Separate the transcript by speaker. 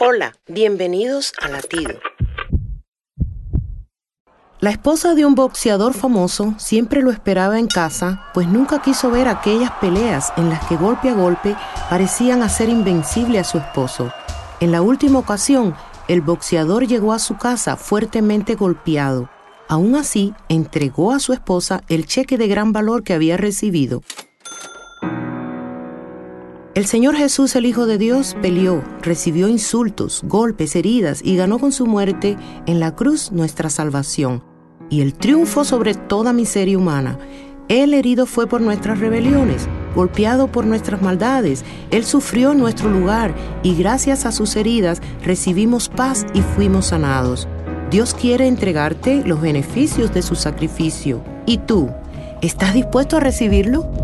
Speaker 1: Hola, bienvenidos a Latido. La esposa de un boxeador famoso siempre lo esperaba en casa, pues nunca quiso ver aquellas peleas en las que golpe a golpe parecían hacer invencible a su esposo. En la última ocasión, el boxeador llegó a su casa fuertemente golpeado. Aún así, entregó a su esposa el cheque de gran valor que había recibido. El Señor Jesús, el Hijo de Dios, peleó, recibió insultos, golpes, heridas y ganó con su muerte en la cruz nuestra salvación y el triunfo sobre toda miseria humana. Él herido fue por nuestras rebeliones, golpeado por nuestras maldades. Él sufrió en nuestro lugar y gracias a sus heridas recibimos paz y fuimos sanados. Dios quiere entregarte los beneficios de su sacrificio. ¿Y tú? ¿Estás dispuesto a recibirlo?